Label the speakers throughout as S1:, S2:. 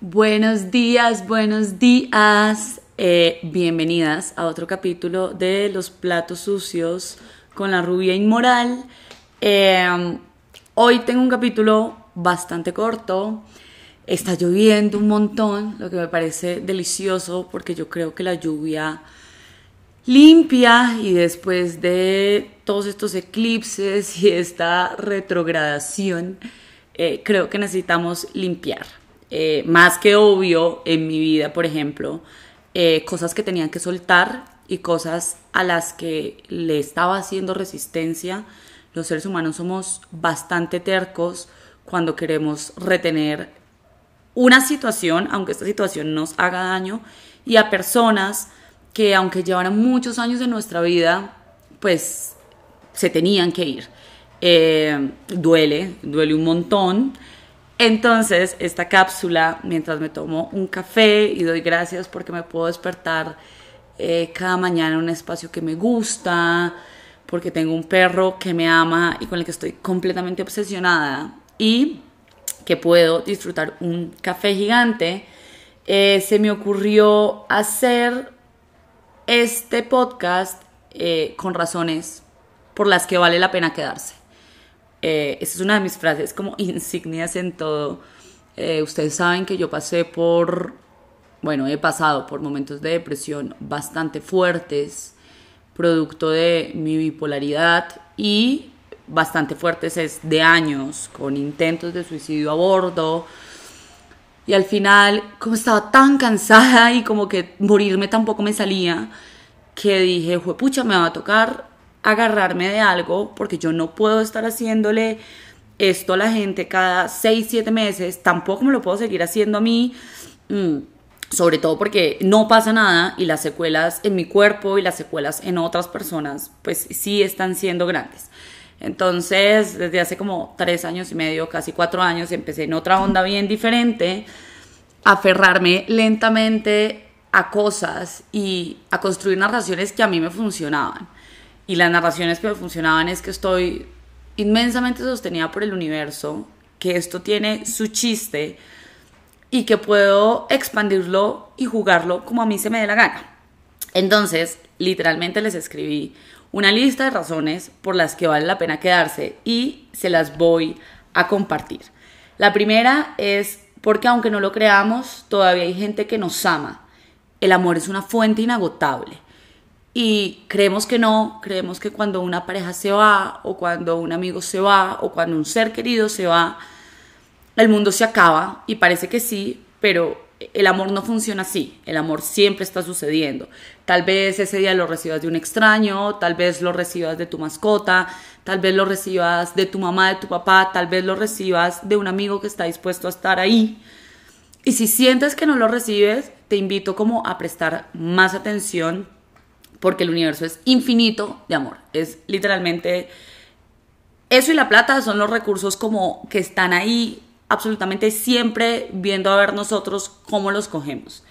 S1: Buenos días, buenos días. Eh, bienvenidas a otro capítulo de Los Platos Sucios con la rubia inmoral. Eh, hoy tengo un capítulo bastante corto. Está lloviendo un montón, lo que me parece delicioso porque yo creo que la lluvia limpia y después de todos estos eclipses y esta retrogradación, eh, creo que necesitamos limpiar. Eh, más que obvio en mi vida, por ejemplo, eh, cosas que tenían que soltar y cosas a las que le estaba haciendo resistencia. Los seres humanos somos bastante tercos cuando queremos retener una situación, aunque esta situación nos haga daño, y a personas que aunque llevaran muchos años de nuestra vida, pues se tenían que ir. Eh, duele, duele un montón. Entonces, esta cápsula, mientras me tomo un café y doy gracias porque me puedo despertar eh, cada mañana en un espacio que me gusta, porque tengo un perro que me ama y con el que estoy completamente obsesionada y que puedo disfrutar un café gigante, eh, se me ocurrió hacer este podcast eh, con razones por las que vale la pena quedarse. Eh, esa es una de mis frases como insignias en todo. Eh, ustedes saben que yo pasé por, bueno, he pasado por momentos de depresión bastante fuertes, producto de mi bipolaridad y bastante fuertes es de años, con intentos de suicidio a bordo. Y al final, como estaba tan cansada y como que morirme tampoco me salía, que dije, pucha, me va a tocar agarrarme de algo porque yo no puedo estar haciéndole esto a la gente cada 6, 7 meses, tampoco me lo puedo seguir haciendo a mí, mm, sobre todo porque no pasa nada y las secuelas en mi cuerpo y las secuelas en otras personas pues sí están siendo grandes. Entonces, desde hace como tres años y medio, casi cuatro años, empecé en otra onda bien diferente, a aferrarme lentamente a cosas y a construir narraciones que a mí me funcionaban. Y las narraciones que me funcionaban es que estoy inmensamente sostenida por el universo, que esto tiene su chiste y que puedo expandirlo y jugarlo como a mí se me dé la gana. Entonces, literalmente les escribí una lista de razones por las que vale la pena quedarse y se las voy a compartir. La primera es porque aunque no lo creamos, todavía hay gente que nos ama el amor es una fuente inagotable. Y creemos que no, creemos que cuando una pareja se va, o cuando un amigo se va, o cuando un ser querido se va, el mundo se acaba. Y parece que sí, pero el amor no funciona así. El amor siempre está sucediendo. Tal vez ese día lo recibas de un extraño, tal vez lo recibas de tu mascota, tal vez lo recibas de tu mamá, de tu papá, tal vez lo recibas de un amigo que está dispuesto a estar ahí. Y si sientes que no lo recibes, te invito como a prestar más atención porque el universo es infinito de amor. Es literalmente eso y la plata son los recursos como que están ahí absolutamente siempre viendo a ver nosotros cómo los cogemos.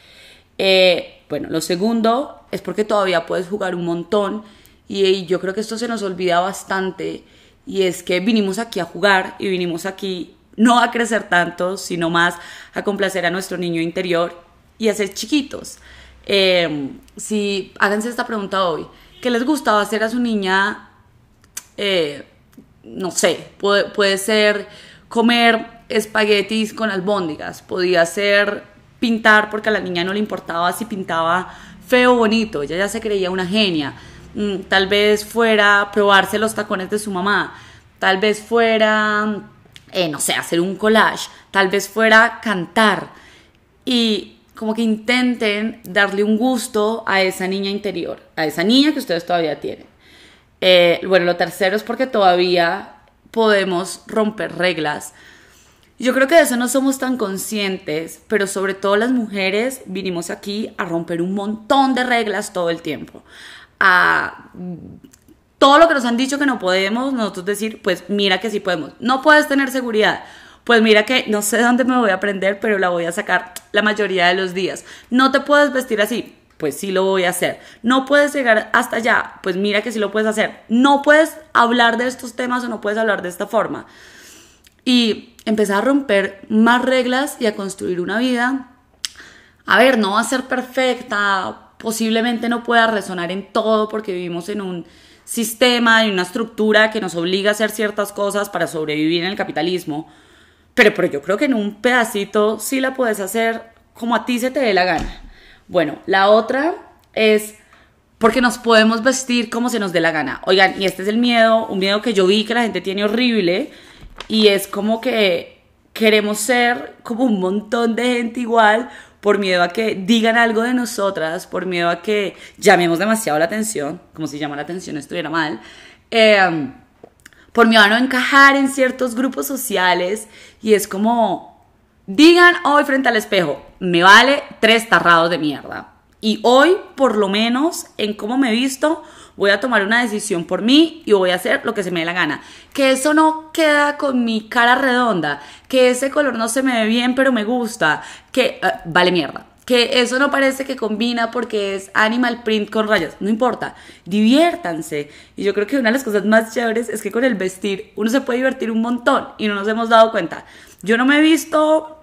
S1: Eh, bueno, lo segundo es porque todavía puedes jugar un montón y yo creo que esto se nos olvida bastante y es que vinimos aquí a jugar y vinimos aquí no a crecer tanto, sino más a complacer a nuestro niño interior y a ser chiquitos. Em, si háganse esta pregunta hoy, ¿qué les gustaba hacer a su niña? Eh, no sé, puede, ser comer espaguetis con albóndigas, podía ser pintar porque a la niña no le importaba si pintaba feo o bonito, ella ya se creía una genia. Mm, tal vez fuera probarse los tacones de su mamá, tal vez fuera eh, no sé, hacer un collage, tal vez fuera cantar y como que intenten darle un gusto a esa niña interior, a esa niña que ustedes todavía tienen. Eh, bueno, lo tercero es porque todavía podemos romper reglas. Yo creo que de eso no somos tan conscientes, pero sobre todo las mujeres vinimos aquí a romper un montón de reglas todo el tiempo, a todo lo que nos han dicho que no podemos, nosotros decir, pues mira que sí podemos. No puedes tener seguridad. Pues mira que no sé dónde me voy a aprender, pero la voy a sacar la mayoría de los días. No te puedes vestir así, pues sí lo voy a hacer. No puedes llegar hasta allá, pues mira que sí lo puedes hacer. No puedes hablar de estos temas o no puedes hablar de esta forma. y empezar a romper más reglas y a construir una vida. A ver, no va a ser perfecta, posiblemente no pueda resonar en todo porque vivimos en un sistema y una estructura que nos obliga a hacer ciertas cosas para sobrevivir en el capitalismo. Pero, pero yo creo que en un pedacito sí la puedes hacer como a ti se te dé la gana. Bueno, la otra es porque nos podemos vestir como se nos dé la gana. Oigan, y este es el miedo, un miedo que yo vi que la gente tiene horrible, y es como que queremos ser como un montón de gente igual por miedo a que digan algo de nosotras, por miedo a que llamemos demasiado la atención, como si llamar la atención estuviera mal, em, por miedo a no encajar en ciertos grupos sociales, y es como, digan hoy frente al espejo, me vale tres tarrados de mierda y hoy, por lo menos, en cómo me he visto, voy a tomar una decisión por mí y voy a hacer lo que se me dé la gana. Que eso no queda con mi cara redonda, que ese color no se me ve bien, pero me gusta, que eh, vale mierda. Que eso no parece que combina porque es animal print con rayas. No importa, diviértanse. Y yo creo que una de las cosas más chéveres es que con el vestir uno se puede divertir un montón y no nos hemos dado cuenta. Yo no me he visto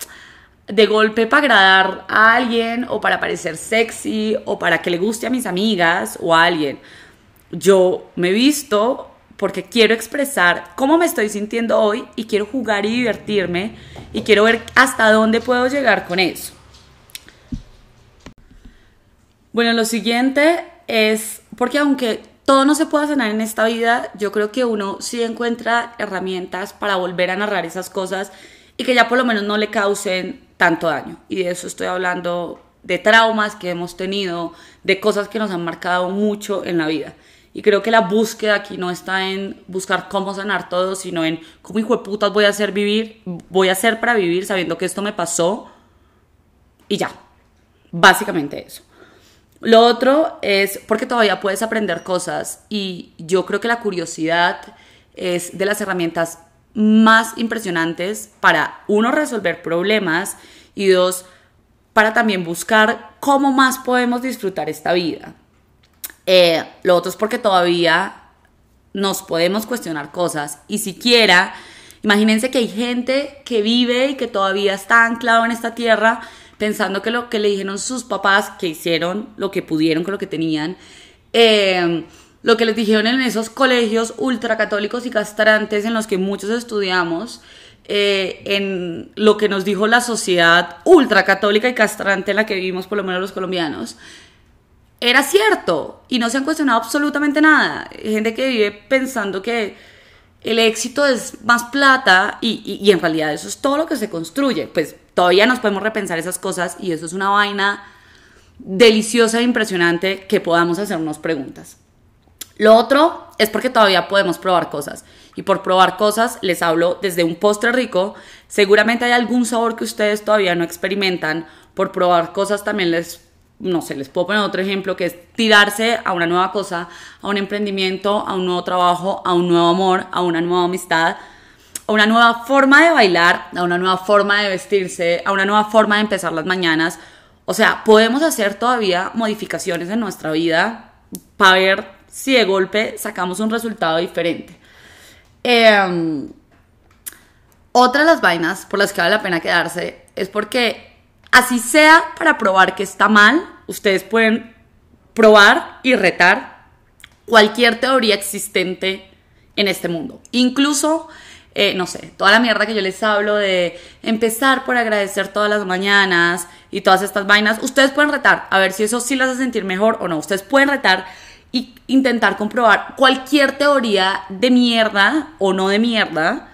S1: de golpe para agradar a alguien o para parecer sexy o para que le guste a mis amigas o a alguien. Yo me he visto porque quiero expresar cómo me estoy sintiendo hoy y quiero jugar y divertirme y quiero ver hasta dónde puedo llegar con eso. Bueno, lo siguiente es porque aunque todo no se pueda sanar en esta vida, yo creo que uno sí encuentra herramientas para volver a narrar esas cosas y que ya por lo menos no le causen tanto daño. Y de eso estoy hablando de traumas que hemos tenido, de cosas que nos han marcado mucho en la vida. Y creo que la búsqueda aquí no está en buscar cómo sanar todo, sino en cómo hijo de putas voy a hacer vivir, voy a hacer para vivir sabiendo que esto me pasó y ya. Básicamente eso. Lo otro es porque todavía puedes aprender cosas y yo creo que la curiosidad es de las herramientas más impresionantes para, uno, resolver problemas y dos, para también buscar cómo más podemos disfrutar esta vida. Eh, lo otro es porque todavía nos podemos cuestionar cosas y siquiera, imagínense que hay gente que vive y que todavía está anclado en esta tierra pensando que lo que le dijeron sus papás, que hicieron lo que pudieron con lo que tenían, eh, lo que les dijeron en esos colegios ultracatólicos y castrantes en los que muchos estudiamos, eh, en lo que nos dijo la sociedad ultracatólica y castrante en la que vivimos, por lo menos los colombianos, era cierto y no se han cuestionado absolutamente nada. Hay gente que vive pensando que el éxito es más plata y, y en realidad eso es todo lo que se construye. Pues todavía nos podemos repensar esas cosas y eso es una vaina deliciosa e impresionante que podamos hacernos preguntas. Lo otro es porque todavía podemos probar cosas. Y por probar cosas les hablo desde un postre rico. Seguramente hay algún sabor que ustedes todavía no experimentan. Por probar cosas también les, no sé, les puedo poner otro ejemplo que es tirarse a una nueva cosa, a un emprendimiento, a un nuevo trabajo, a un nuevo amor, a una nueva amistad, a una nueva forma de bailar, a una nueva forma de vestirse, a una nueva forma de empezar las mañanas. O sea, podemos hacer todavía modificaciones en nuestra vida para ver si de golpe sacamos un resultado diferente. Em, otra de las vainas por las que vale la pena quedarse es porque así sea para probar que está mal, ustedes pueden probar y retar cualquier teoría existente en este mundo. Incluso, eh, no sé, toda la mierda que yo les hablo de empezar por agradecer todas las mañanas y todas estas vainas, ustedes pueden retar, a ver si eso sí las hace sentir mejor o no. Ustedes pueden retar y intentar comprobar cualquier teoría de mierda o no de mierda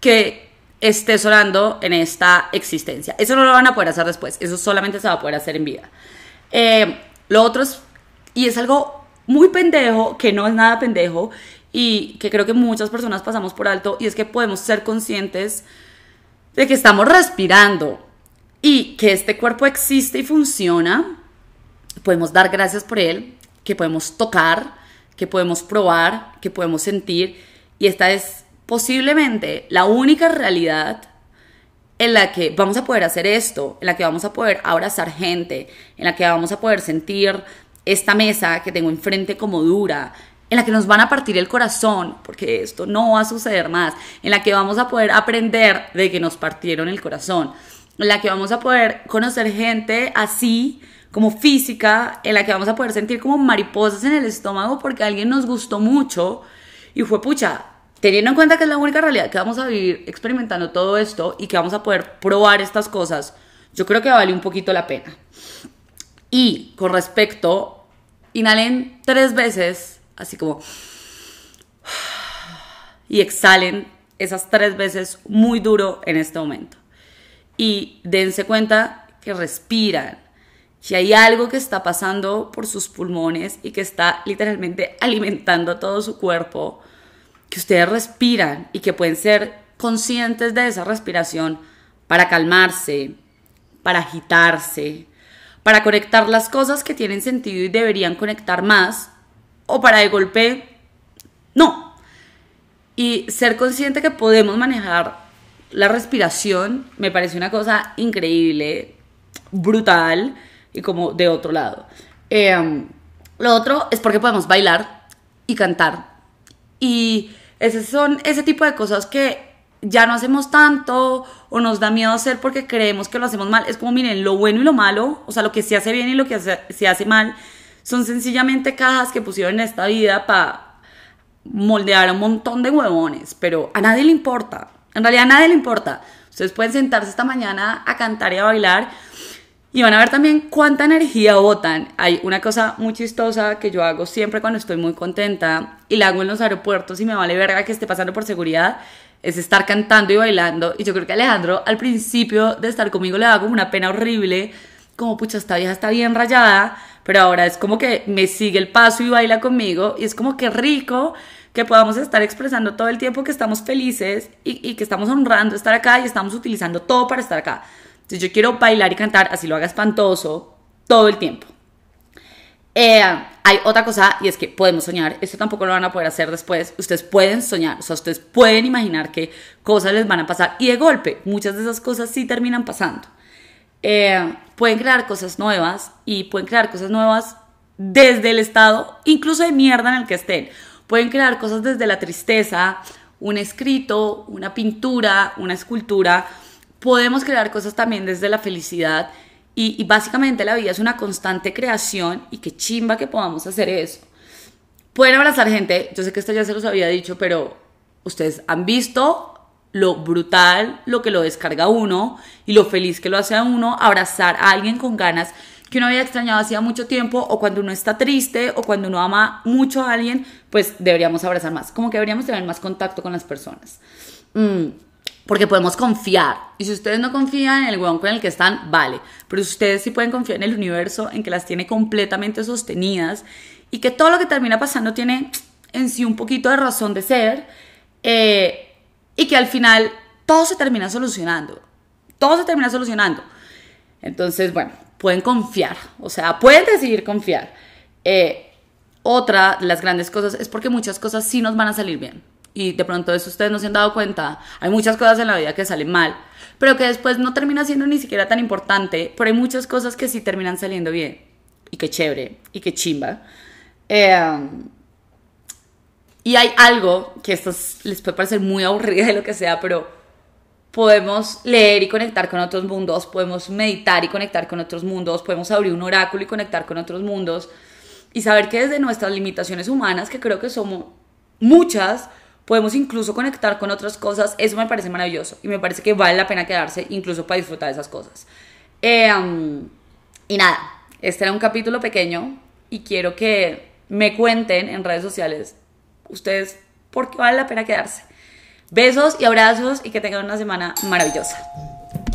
S1: que esté sonando en esta existencia. Eso no lo van a poder hacer después, eso solamente se va a poder hacer en vida. Eh, lo otro es, y es algo muy pendejo, que no es nada pendejo, y que creo que muchas personas pasamos por alto, y es que podemos ser conscientes de que estamos respirando y que este cuerpo existe y funciona, podemos dar gracias por él, que podemos tocar, que podemos probar, que podemos sentir. Y esta es posiblemente la única realidad en la que vamos a poder hacer esto, en la que vamos a poder abrazar gente, en la que vamos a poder sentir esta mesa que tengo enfrente como dura, en la que nos van a partir el corazón, porque esto no va a suceder más, en la que vamos a poder aprender de que nos partieron el corazón, en la que vamos a poder conocer gente así como física, en la que vamos a poder sentir como mariposas en el estómago porque alguien nos gustó mucho y fue pucha, teniendo en cuenta que es la única realidad que vamos a vivir experimentando todo esto y que vamos a poder probar estas cosas, yo creo que vale un poquito la pena. Y con respecto, inhalen tres veces, así como, y exhalen esas tres veces muy duro en este momento. Y dense cuenta que respiran, si hay algo que está pasando por sus pulmones y que está literalmente alimentando todo su cuerpo, que ustedes respiran y que pueden ser conscientes de esa respiración para calmarse, para agitarse, para conectar las cosas que tienen sentido y deberían conectar más, o para de golpe, no. Y ser consciente que podemos manejar la respiración me parece una cosa increíble, brutal y como de otro lado. Em, lo otro es porque podemos bailar y cantar. Y ese son ese tipo de cosas que ya no hacemos tanto o nos da miedo hacer porque creemos que lo hacemos mal. Es como, miren, lo bueno y lo malo, o sea, lo que se hace bien y lo que se hace mal, son sencillamente cajas que pusieron en esta vida para moldear a un montón de huevones, pero a nadie le importa. En realidad a nadie le importa. Ustedes pueden sentarse esta mañana a cantar y a bailar y van a ver también cuánta energía botan. Hay una cosa muy chistosa que yo hago siempre cuando estoy muy contenta y la hago en los aeropuertos y me vale verga que esté pasando por seguridad, es estar cantando y bailando. Y yo creo que Alejandro al principio de estar conmigo le da como una pena horrible, como pucha, esta vieja está bien rayada, pero ahora es como que me sigue el paso y baila conmigo y es como que rico que podamos estar expresando todo el tiempo que estamos felices y, y que estamos honrando estar acá y estamos utilizando todo para estar acá. Entonces yo quiero bailar y cantar, así lo haga espantoso, todo el tiempo. Eh, hay otra cosa y es que podemos soñar, esto tampoco lo van a poder hacer después, ustedes pueden soñar, o sea, ustedes pueden imaginar que cosas les van a pasar y de golpe muchas de esas cosas sí terminan pasando. Eh, pueden crear cosas nuevas y pueden crear cosas nuevas desde el estado, incluso de mierda en el que estén. Pueden crear cosas desde la tristeza, un escrito, una pintura, una escultura, podemos crear cosas también desde la felicidad y, básicamente la vida es una constante creación y qué chimba que podamos hacer eso. Pueden abrazar gente, yo sé que esto ya se los había dicho, pero ustedes han visto lo brutal, lo que lo descarga uno y lo feliz que lo hace a uno abrazar a alguien con ganas que uno había extrañado hacía mucho tiempo o cuando uno está triste o cuando uno ama mucho a alguien, pues deberíamos abrazar más, como que deberíamos tener más contacto con las personas. Mm porque podemos confiar. Y si ustedes no confían en el huevón con el que están, vale. Pero ustedes sí pueden confiar en el universo, en que las tiene completamente sostenidas y que todo lo que termina pasando tiene en sí un poquito de razón de ser eh, y que al final todo se termina solucionando. Todo se termina solucionando. Entonces, bueno, pueden confiar. O sea, pueden decidir confiar. Eh, otra de las grandes cosas es porque muchas cosas sí nos van a salir bien y de pronto eso ustedes no se han dado cuenta, hay muchas cosas en la vida que salen mal, pero que después no termina siendo ni siquiera tan importante, pero hay muchas cosas que sí terminan saliendo bien, y qué chévere, y qué chimba. Em, y hay algo que esto les puede parecer muy aburrido de lo que sea, pero podemos leer y conectar con otros mundos, podemos meditar y conectar con otros mundos, podemos abrir un oráculo y conectar con otros mundos, y saber que desde nuestras limitaciones humanas, que creo que somos muchas, podemos incluso conectar con otras cosas, eso me parece maravilloso y me parece que vale la pena quedarse incluso para disfrutar de esas cosas. Em, y nada, este era un capítulo pequeño y quiero que me cuenten en redes sociales ustedes por qué vale la pena quedarse. Besos y abrazos y que tengan una semana maravillosa.